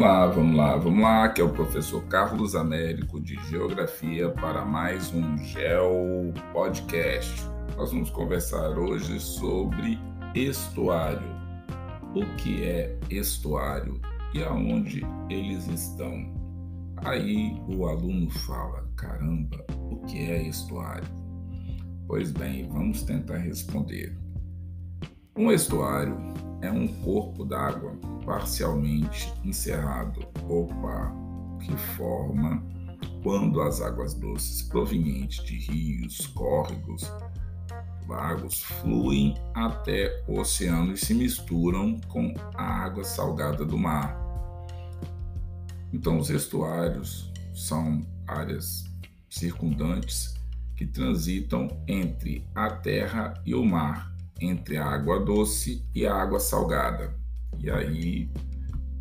Vamos lá, vamos lá, vamos lá, que é o professor Carlos Américo de Geografia para mais um Geo Podcast. Nós vamos conversar hoje sobre estuário. O que é estuário e aonde eles estão? Aí o aluno fala: caramba, o que é estuário? Pois bem, vamos tentar responder. Um estuário é um corpo d'água parcialmente encerrado ou par, que forma quando as águas doces provenientes de rios, córregos, lagos fluem até o oceano e se misturam com a água salgada do mar. Então, os estuários são áreas circundantes que transitam entre a terra e o mar entre a água doce e a água salgada. E aí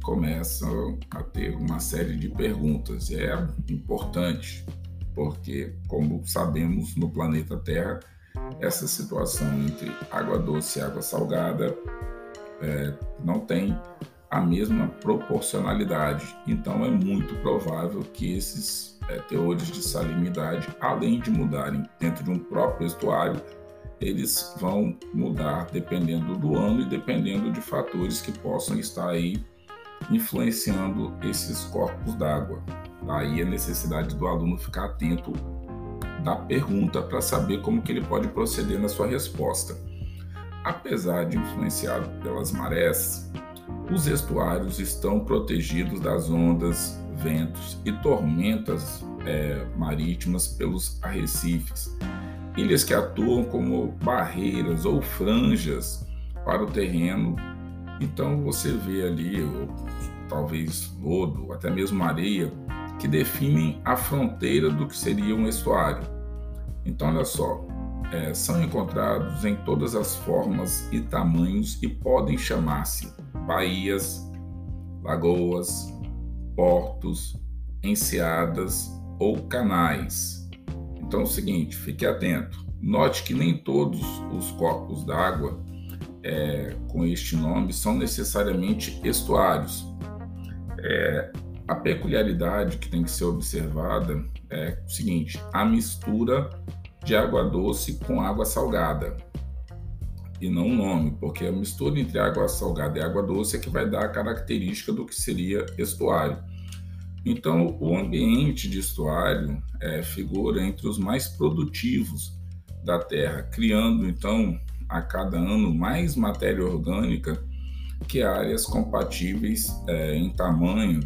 começam a ter uma série de perguntas. É importante, porque, como sabemos, no planeta Terra, essa situação entre água doce e água salgada é, não tem a mesma proporcionalidade. Então, é muito provável que esses é, teores de salinidade, além de mudarem dentro de um próprio estuário, eles vão mudar dependendo do ano e dependendo de fatores que possam estar aí influenciando esses corpos d'água. Daí a necessidade do aluno ficar atento da pergunta para saber como que ele pode proceder na sua resposta. Apesar de influenciado pelas marés, os estuários estão protegidos das ondas, ventos e tormentas é, marítimas pelos arrecifes ilhas que atuam como barreiras ou franjas para o terreno. Então você vê ali, ou, talvez lodo, até mesmo areia, que definem a fronteira do que seria um estuário. Então, olha só, é, são encontrados em todas as formas e tamanhos e podem chamar-se baías, lagoas, portos, enseadas ou canais. Então é o seguinte, fique atento. Note que nem todos os corpos d'água é, com este nome são necessariamente estuários. É, a peculiaridade que tem que ser observada é o seguinte: a mistura de água doce com água salgada. E não o nome, porque a mistura entre água salgada e água doce é que vai dar a característica do que seria estuário. Então, o ambiente de estuário é, figura entre os mais produtivos da Terra, criando então a cada ano mais matéria orgânica que áreas compatíveis é, em tamanho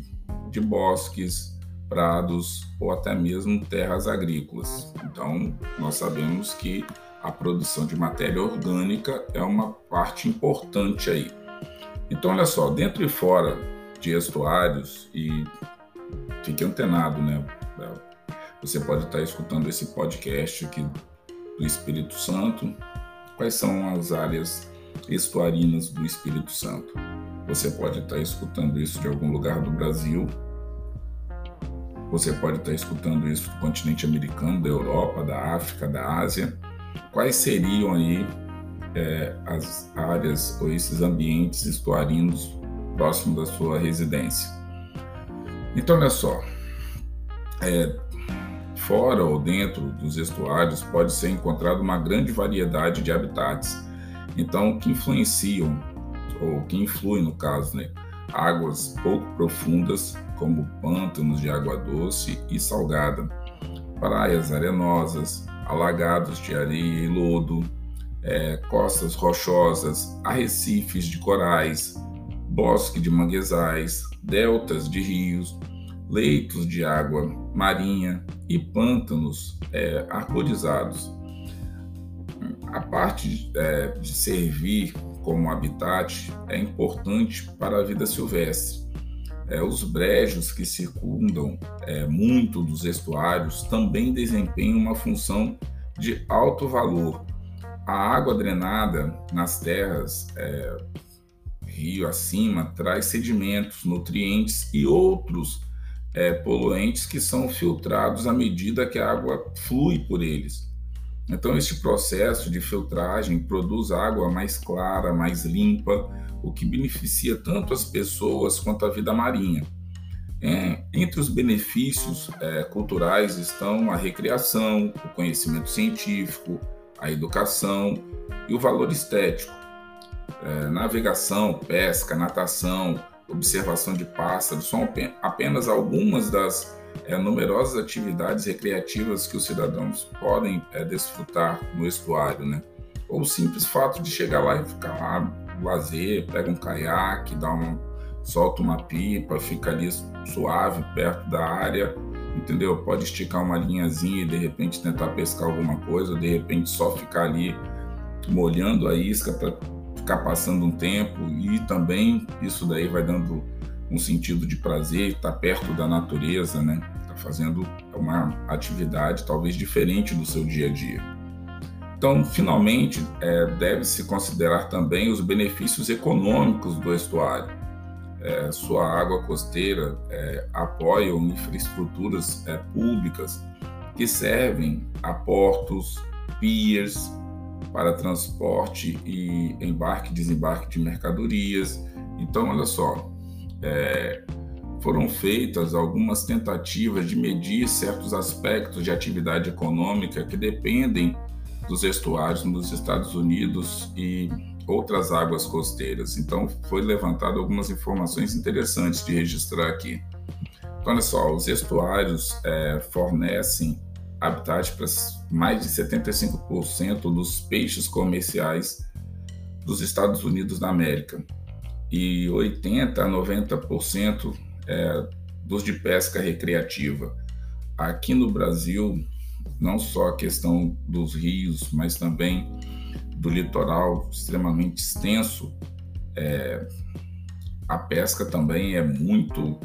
de bosques, prados ou até mesmo terras agrícolas. Então, nós sabemos que a produção de matéria orgânica é uma parte importante aí. Então, olha só, dentro e fora de estuários e fique antenado, né? Você pode estar escutando esse podcast aqui do Espírito Santo. Quais são as áreas estuarinas do Espírito Santo? Você pode estar escutando isso de algum lugar do Brasil. Você pode estar escutando isso do continente americano, da Europa, da África, da Ásia. Quais seriam aí é, as áreas ou esses ambientes estuarinos próximo da sua residência? Então, olha só, é, fora ou dentro dos estuários pode ser encontrada uma grande variedade de habitats, então que influenciam ou que influem no caso, né, águas pouco profundas como pântanos de água doce e salgada, praias arenosas, alagados de areia e lodo, é, costas rochosas, arrecifes de corais, bosque de manguezais, deltas de rios, leitos de água marinha e pântanos é, arborizados. A parte é, de servir como habitat é importante para a vida silvestre. É, os brejos que circundam é, muito dos estuários também desempenham uma função de alto valor. A água drenada nas terras é, rio acima traz sedimentos, nutrientes e outros é, poluentes que são filtrados à medida que a água flui por eles. Então, este processo de filtragem produz água mais clara, mais limpa, o que beneficia tanto as pessoas quanto a vida marinha. É, entre os benefícios é, culturais estão a recreação, o conhecimento científico, a educação e o valor estético. É, navegação, pesca, natação, observação de pássaros são apenas algumas das é, numerosas atividades recreativas que os cidadãos podem é, desfrutar no estuário, né? Ou o simples fato de chegar lá e ficar lá, lazer, pega um caiaque, dá uma, solta uma pipa, fica ali suave perto da área, entendeu? Pode esticar uma linhazinha e de repente tentar pescar alguma coisa, ou de repente só ficar ali molhando a isca para ficar passando um tempo e também isso daí vai dando um sentido de prazer, estar tá perto da natureza, né? Tá fazendo uma atividade talvez diferente do seu dia a dia. Então, finalmente, é, deve-se considerar também os benefícios econômicos do estuário. É, sua água costeira é, apoia infraestruturas é, públicas que servem a portos, piers para transporte e embarque e desembarque de mercadorias. Então, olha só, é, foram feitas algumas tentativas de medir certos aspectos de atividade econômica que dependem dos estuários nos Estados Unidos e outras águas costeiras. Então, foi levantado algumas informações interessantes de registrar aqui. Então, olha só, os estuários é, fornecem habitat para mais de 75% dos peixes comerciais dos Estados Unidos da América e 80 a 90% é, dos de pesca recreativa. Aqui no Brasil, não só a questão dos rios, mas também do litoral extremamente extenso, é, a pesca também é muito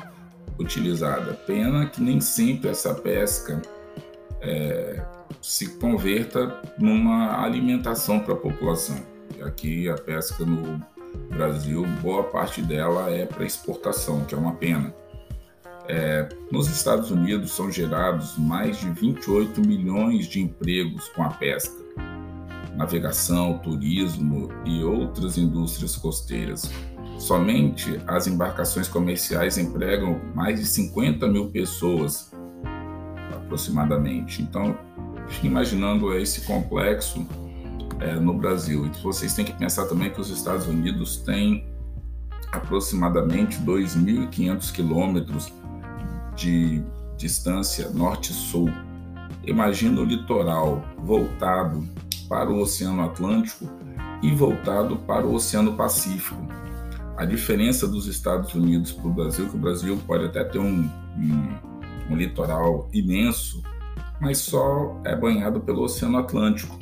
utilizada. Pena que nem sempre essa pesca é, se converta numa alimentação para a população. Aqui a pesca no Brasil, boa parte dela é para exportação, que é uma pena. É, nos Estados Unidos são gerados mais de 28 milhões de empregos com a pesca, navegação, turismo e outras indústrias costeiras. Somente as embarcações comerciais empregam mais de 50 mil pessoas, aproximadamente. Então, imaginando esse complexo é, no Brasil. E vocês têm que pensar também que os Estados Unidos têm aproximadamente 2.500 quilômetros de distância norte-sul. Imagina o litoral voltado para o Oceano Atlântico e voltado para o Oceano Pacífico. A diferença dos Estados Unidos para o Brasil, que o Brasil pode até ter um, um, um litoral imenso, mas só é banhado pelo Oceano Atlântico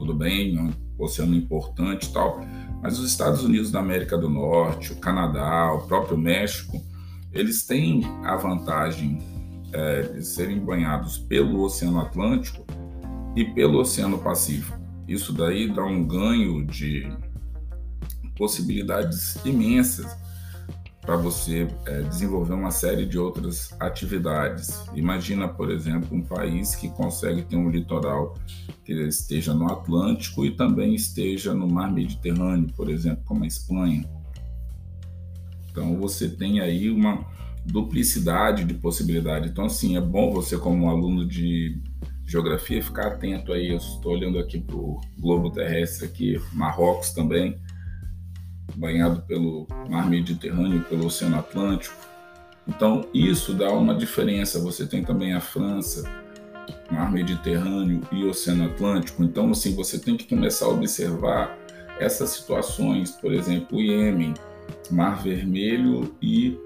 tudo bem, é um oceano importante e tal, mas os Estados Unidos da América do Norte, o Canadá, o próprio México, eles têm a vantagem é, de serem banhados pelo Oceano Atlântico e pelo Oceano Pacífico. Isso daí dá um ganho de possibilidades imensas para você é, desenvolver uma série de outras atividades. Imagina, por exemplo, um país que consegue ter um litoral que esteja no Atlântico e também esteja no Mar Mediterrâneo, por exemplo, como a Espanha. Então você tem aí uma duplicidade de possibilidade. Então, assim, é bom você, como aluno de geografia, ficar atento aí. Eu estou olhando aqui para o globo terrestre aqui, Marrocos também banhado pelo mar Mediterrâneo, pelo Oceano Atlântico. Então, isso dá uma diferença. Você tem também a França, mar Mediterrâneo e Oceano Atlântico. Então, assim, você tem que começar a observar essas situações, por exemplo, o Iêmen, Mar Vermelho e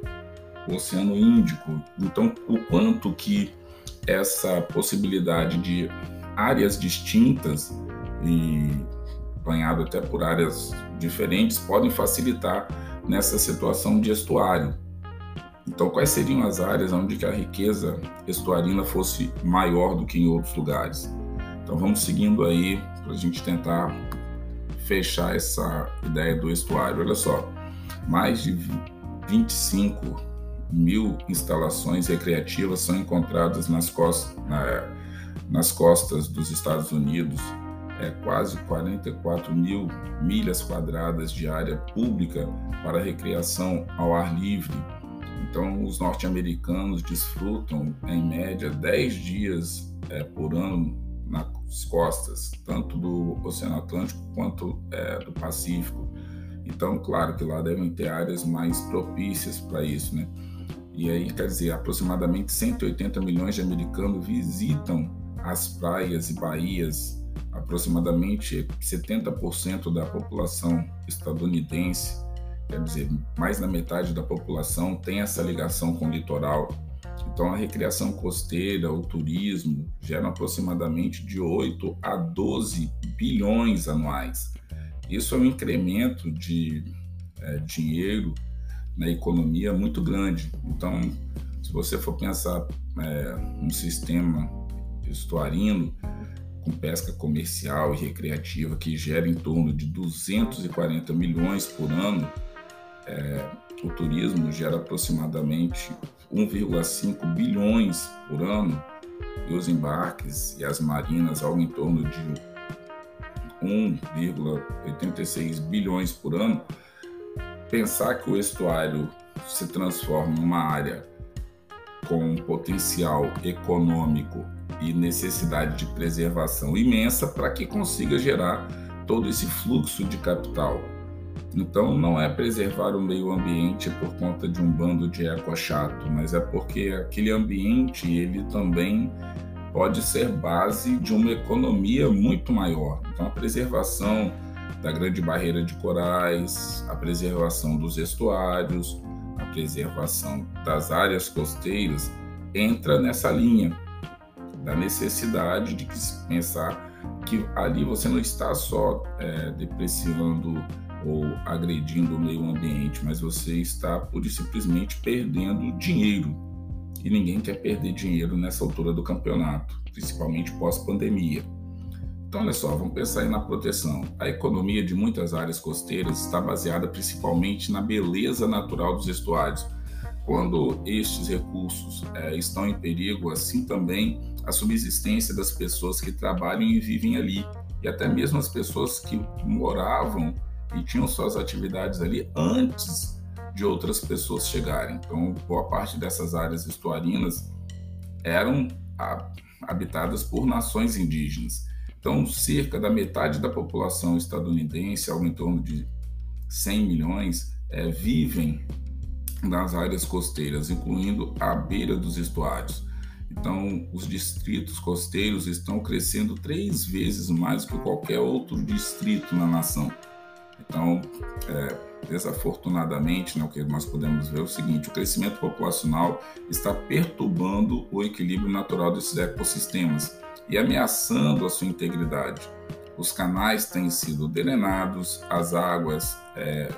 Oceano Índico. Então, o quanto que essa possibilidade de áreas distintas e banhado até por áreas diferentes, podem facilitar nessa situação de estuário. Então, quais seriam as áreas onde a riqueza estuarina fosse maior do que em outros lugares? Então, vamos seguindo aí para a gente tentar fechar essa ideia do estuário. Olha só, mais de 25 mil instalações recreativas são encontradas nas costas, na, nas costas dos Estados Unidos, é, quase 44 mil milhas quadradas de área pública para recreação ao ar livre. Então, os norte-americanos desfrutam, em média, 10 dias é, por ano nas costas, tanto do Oceano Atlântico quanto é, do Pacífico. Então, claro que lá devem ter áreas mais propícias para isso, né? E aí, quer dizer, aproximadamente 180 milhões de americanos visitam as praias e baías, aproximadamente 70% da população estadunidense, quer dizer, mais da metade da população tem essa ligação com o litoral. Então, a recreação costeira, o turismo, geram aproximadamente de 8 a 12 bilhões anuais. Isso é um incremento de é, dinheiro na economia muito grande. Então, se você for pensar é, um sistema estuarino com pesca comercial e recreativa que gera em torno de 240 milhões por ano, é, o turismo gera aproximadamente 1,5 bilhões por ano e os embarques e as marinas algo em torno de 1,86 bilhões por ano. Pensar que o estuário se transforma em uma área com potencial econômico e necessidade de preservação imensa para que consiga gerar todo esse fluxo de capital. Então, não é preservar o meio ambiente por conta de um bando de eco chato, mas é porque aquele ambiente ele também pode ser base de uma economia muito maior. Então, a preservação da Grande Barreira de Corais, a preservação dos estuários, a preservação das áreas costeiras, entra nessa linha da necessidade de pensar que ali você não está só é, depreciando ou agredindo o meio ambiente, mas você está pura e simplesmente perdendo dinheiro. E ninguém quer perder dinheiro nessa altura do campeonato, principalmente pós-pandemia. Então, olha só, vamos pensar aí na proteção. A economia de muitas áreas costeiras está baseada principalmente na beleza natural dos estuários. Quando estes recursos é, estão em perigo, assim também a subsistência das pessoas que trabalham e vivem ali, e até mesmo as pessoas que moravam e tinham suas atividades ali antes de outras pessoas chegarem. Então, boa parte dessas áreas estuarinas eram habitadas por nações indígenas. Então, cerca da metade da população estadunidense, algo em torno de 100 milhões, é, vivem nas áreas costeiras, incluindo a beira dos estuários. Então, os distritos costeiros estão crescendo três vezes mais que qualquer outro distrito na nação. Então, é, desafortunadamente, né, o que nós podemos ver é o seguinte: o crescimento populacional está perturbando o equilíbrio natural desses ecossistemas e ameaçando a sua integridade. Os canais têm sido drenados, as águas é,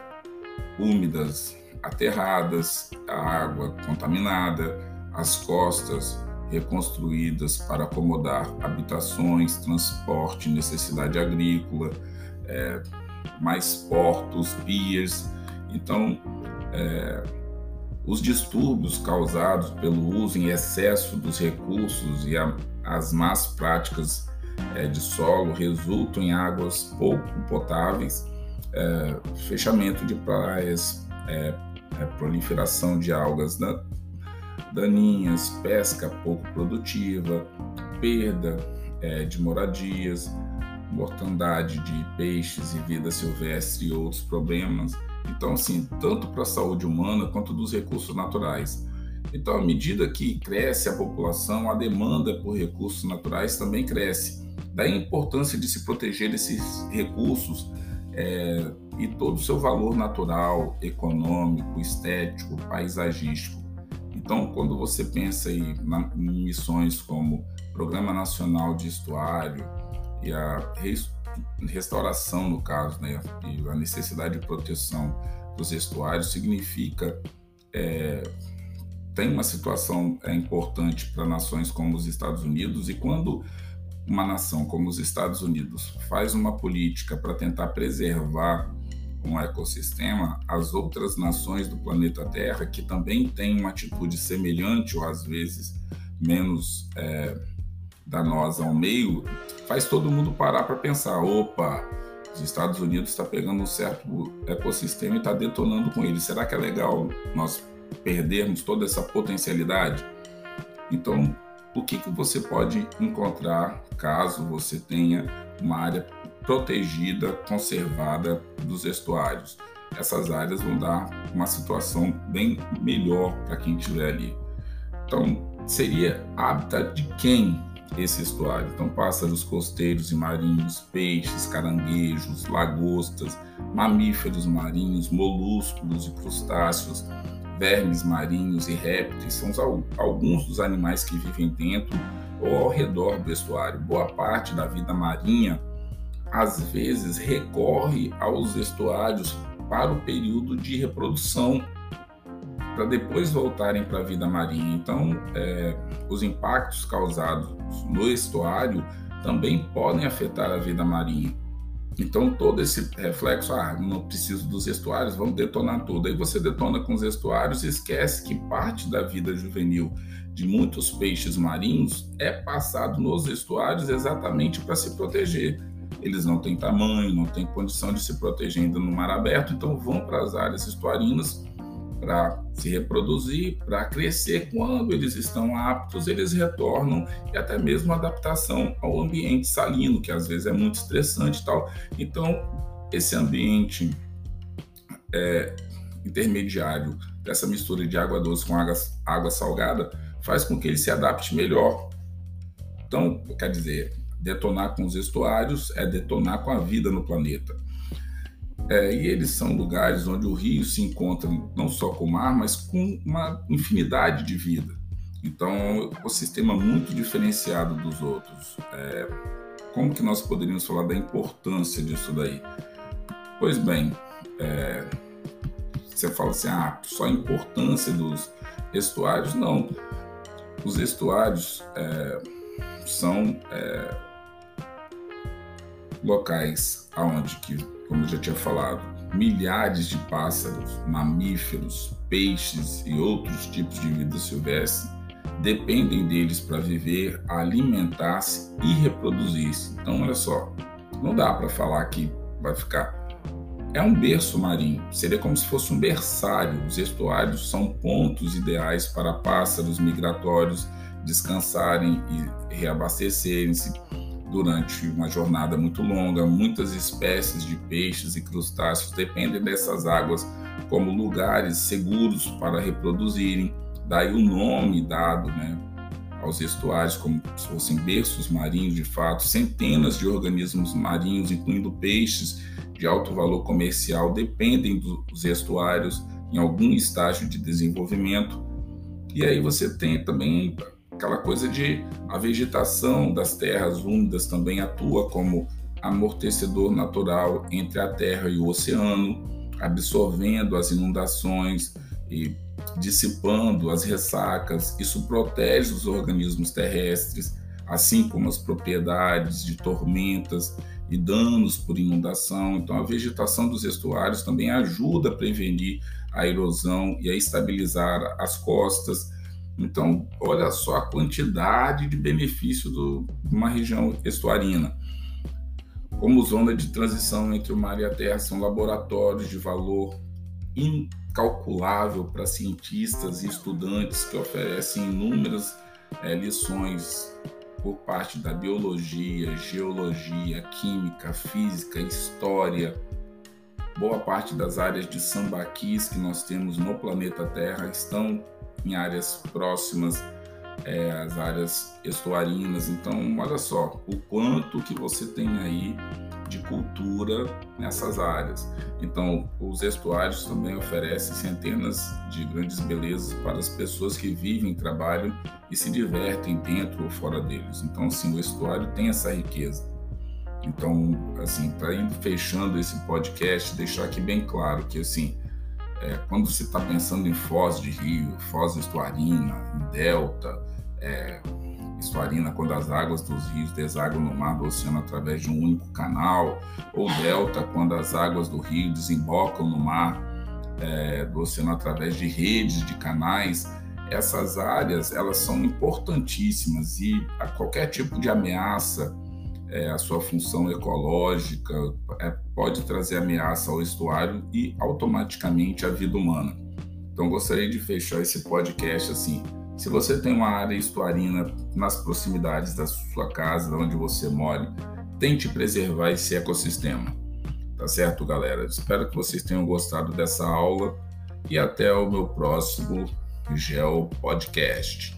úmidas aterradas, a água contaminada, as costas reconstruídas para acomodar habitações, transporte, necessidade agrícola, é, mais portos, piers. Então, é, os distúrbios causados pelo uso em excesso dos recursos e a as más práticas é, de solo resultam em águas pouco potáveis, é, fechamento de praias, é, é proliferação de algas daninhas, pesca pouco produtiva, perda é, de moradias, mortandade de peixes e vida silvestre e outros problemas. Então, assim, tanto para a saúde humana quanto dos recursos naturais. Então, à medida que cresce a população, a demanda por recursos naturais também cresce. Daí a importância de se proteger desses recursos é, e todo o seu valor natural, econômico, estético, paisagístico. Então, quando você pensa aí na, em missões como Programa Nacional de Estuário e a restauração, no caso, né, e a necessidade de proteção dos estuários, significa é, tem uma situação é, importante para nações como os Estados Unidos, e quando uma nação como os Estados Unidos faz uma política para tentar preservar um ecossistema, as outras nações do planeta Terra, que também têm uma atitude semelhante ou às vezes menos é, danosa ao meio, faz todo mundo parar para pensar: opa, os Estados Unidos está pegando um certo ecossistema e está detonando com ele. Será que é legal nós perdermos toda essa potencialidade? Então, o que, que você pode encontrar caso você tenha uma área protegida, conservada dos estuários? Essas áreas vão dar uma situação bem melhor para quem estiver ali. Então, seria hábitat de quem esse estuário? Então, pássaros costeiros e marinhos, peixes, caranguejos, lagostas, mamíferos marinhos, molúsculos e crustáceos, vermes marinhos e répteis são alguns dos animais que vivem dentro ou ao redor do estuário. Boa parte da vida marinha às vezes recorre aos estuários para o período de reprodução, para depois voltarem para a vida marinha. Então, é, os impactos causados no estuário também podem afetar a vida marinha. Então, todo esse reflexo, ah, não preciso dos estuários, vamos detonar tudo. Aí você detona com os estuários e esquece que parte da vida juvenil de muitos peixes marinhos é passado nos estuários exatamente para se proteger. Eles não têm tamanho, não têm condição de se proteger ainda no mar aberto, então vão para as áreas estuarinas para se reproduzir, para crescer. Quando eles estão aptos, eles retornam e até mesmo adaptação ao ambiente salino, que às vezes é muito estressante e tal. Então, esse ambiente é, intermediário dessa mistura de água doce com água, água salgada faz com que ele se adapte melhor. Então, quer dizer, detonar com os estuários é detonar com a vida no planeta. É, e eles são lugares onde o rio se encontra não só com o mar, mas com uma infinidade de vida. Então, é um ecossistema muito diferenciado dos outros. É, como que nós poderíamos falar da importância disso daí? Pois bem, é, você fala assim, ah, só a importância dos estuários? Não. Os estuários é, são é, locais aonde que como eu já tinha falado, milhares de pássaros, mamíferos, peixes e outros tipos de vida silvestre dependem deles para viver, alimentar-se e reproduzir-se. Então, olha só, não dá para falar que vai ficar. É um berço marinho, seria como se fosse um berçário. Os estuários são pontos ideais para pássaros migratórios descansarem e reabastecerem-se durante uma jornada muito longa. Muitas espécies de peixes e crustáceos dependem dessas águas como lugares seguros para reproduzirem. Daí o nome dado né, aos estuários, como se fossem berços marinhos de fato. Centenas de organismos marinhos, incluindo peixes de alto valor comercial, dependem dos estuários em algum estágio de desenvolvimento. E aí você tem também aquela coisa de a vegetação das terras úmidas também atua como amortecedor natural entre a terra e o oceano, absorvendo as inundações e dissipando as ressacas. Isso protege os organismos terrestres, assim como as propriedades de tormentas e danos por inundação. Então, a vegetação dos estuários também ajuda a prevenir a erosão e a estabilizar as costas então, olha só a quantidade de benefício de uma região estuarina. Como zona de transição entre o mar e a terra, são laboratórios de valor incalculável para cientistas e estudantes que oferecem inúmeras é, lições por parte da biologia, geologia, química, física, história. Boa parte das áreas de sambaquis que nós temos no planeta Terra estão em áreas próximas é, às áreas estuarinas. Então, olha só o quanto que você tem aí de cultura nessas áreas. Então, os estuários também oferecem centenas de grandes belezas para as pessoas que vivem, trabalham e se divertem dentro ou fora deles. Então, assim, o estuário tem essa riqueza. Então, assim, ir fechando esse podcast, deixar aqui bem claro que, assim, é, quando você está pensando em foz de rio, foz estuarina, em delta, é, estuarina quando as águas dos rios desaguam no mar do oceano através de um único canal, ou delta quando as águas do rio desembocam no mar é, do oceano através de redes de canais, essas áreas elas são importantíssimas e a qualquer tipo de ameaça é, a sua função ecológica, é, pode trazer ameaça ao estuário e automaticamente à vida humana. Então gostaria de fechar esse podcast assim. Se você tem uma área estuarina nas proximidades da sua casa, onde você mora, tente preservar esse ecossistema. Tá certo, galera? Espero que vocês tenham gostado dessa aula e até o meu próximo Geo Podcast.